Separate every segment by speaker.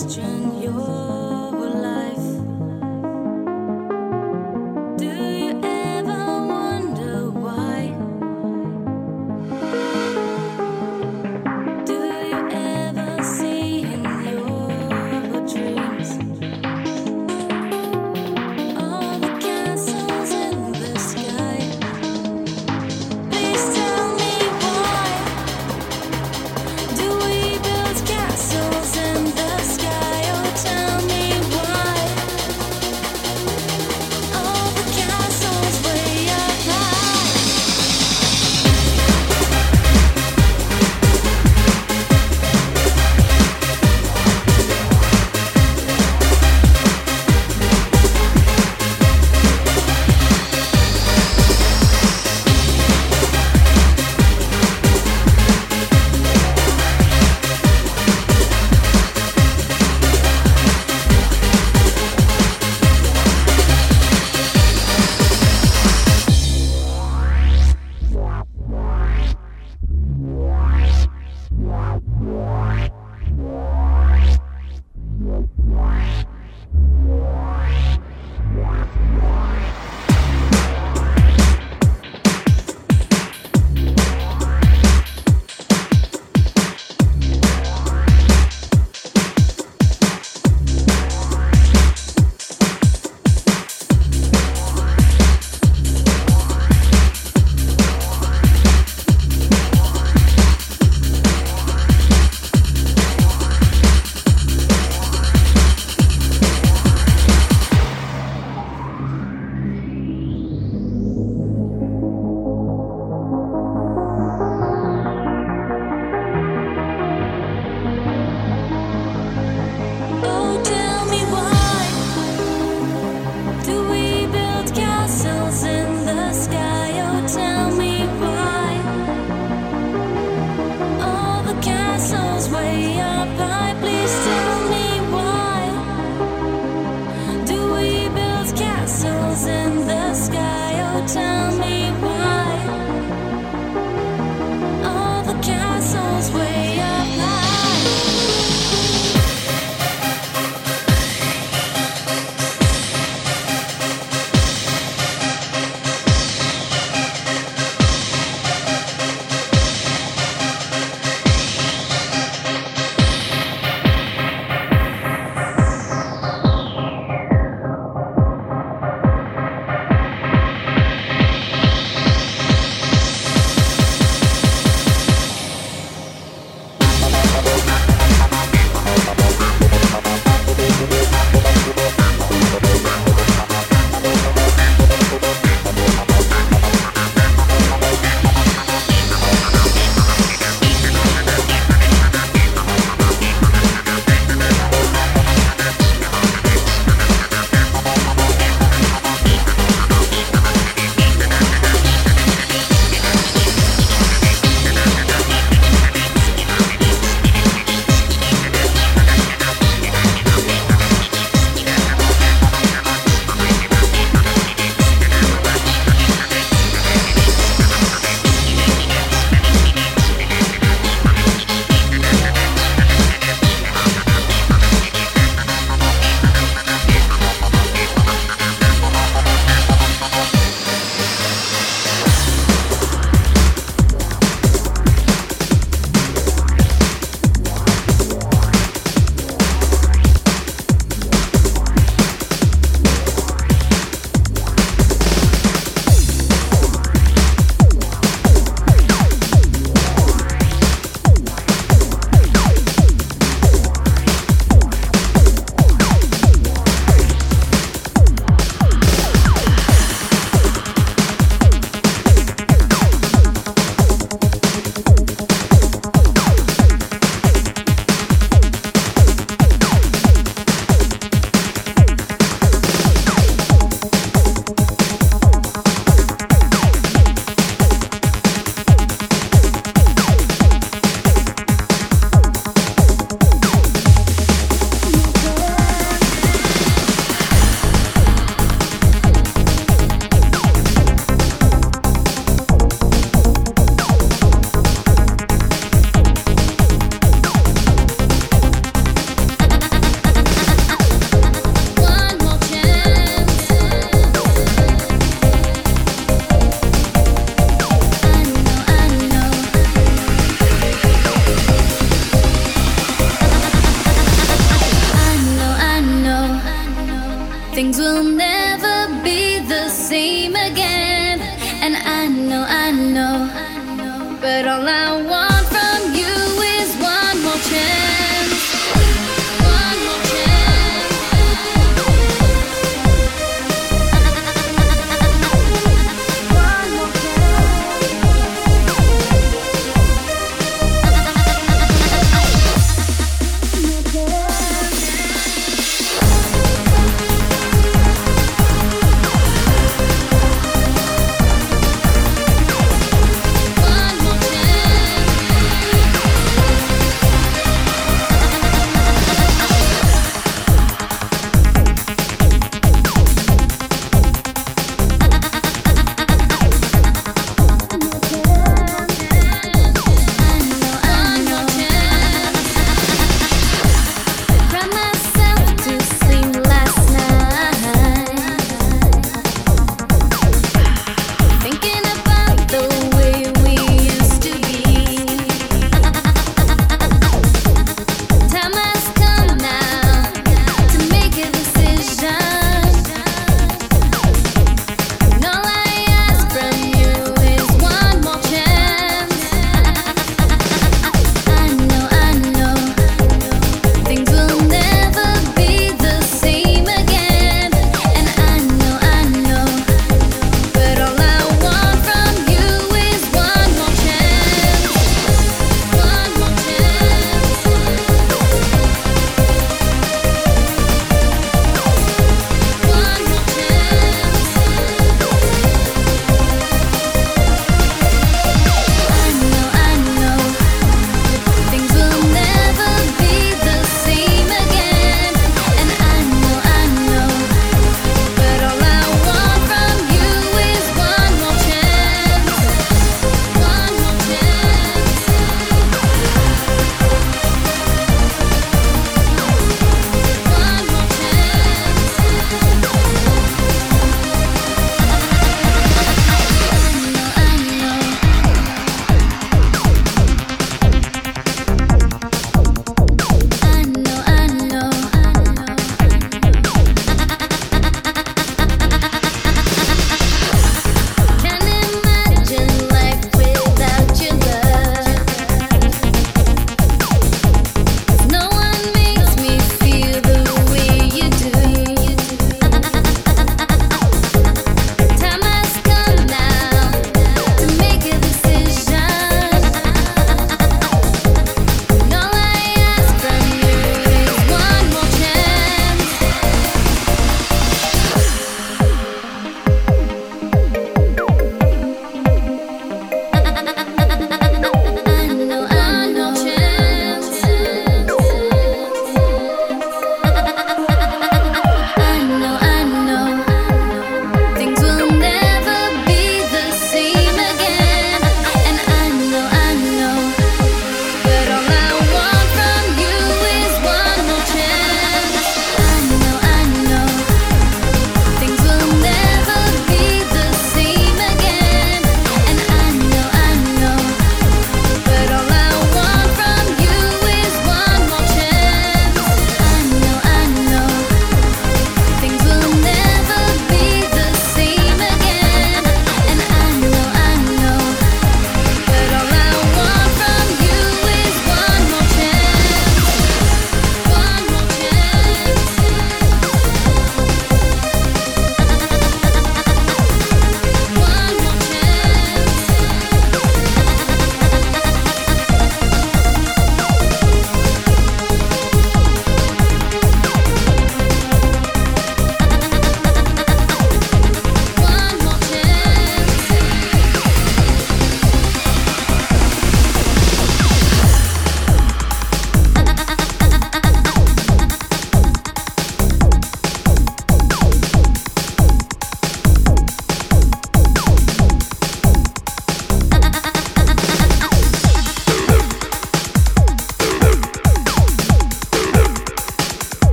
Speaker 1: question.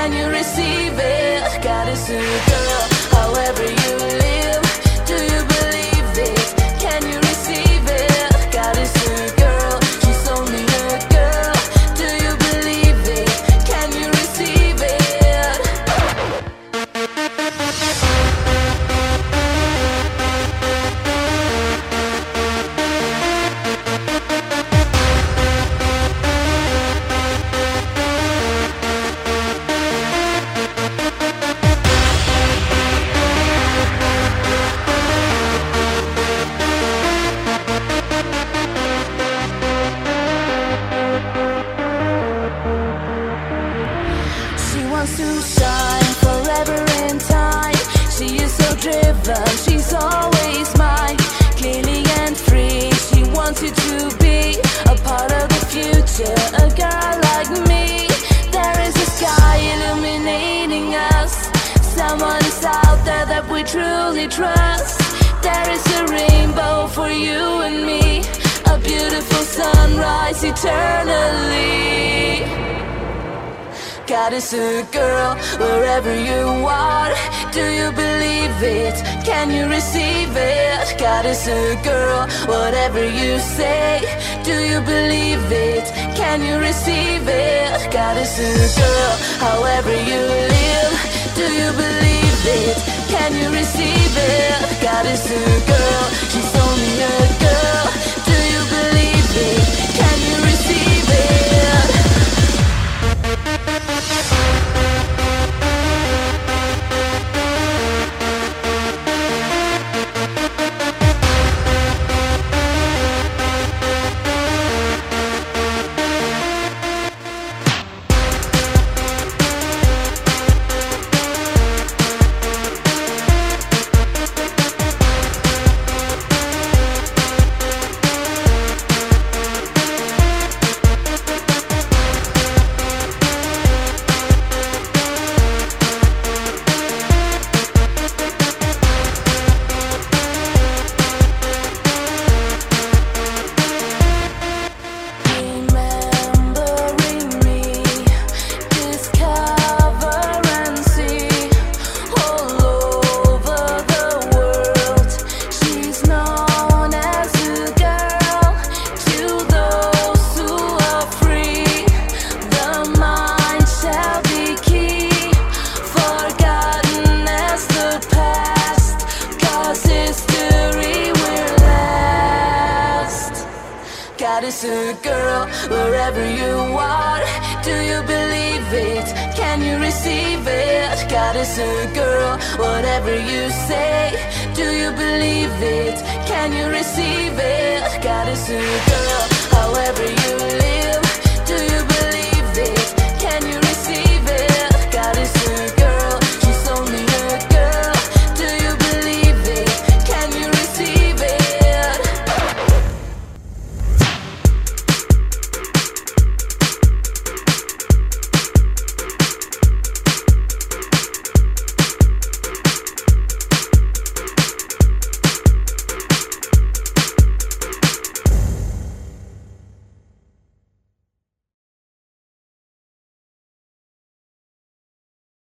Speaker 1: Can you receive it? God is a girl, however you future. A girl like me, there is a sky illuminating us. Someone is out there that we truly trust. There is a rainbow for you and me, a beautiful sunrise eternally. God is a girl wherever you are. Do you believe it? Can you receive it? God is a girl, whatever you say. Do you believe it? Can you receive it? God is a girl, however you live. Do you believe it? Can you receive it? God is a girl, she's is a girl wherever you are. Do you believe it? Can you receive it? God is a girl, whatever you say. Do you believe it? Can you receive it? God is a girl, however you live.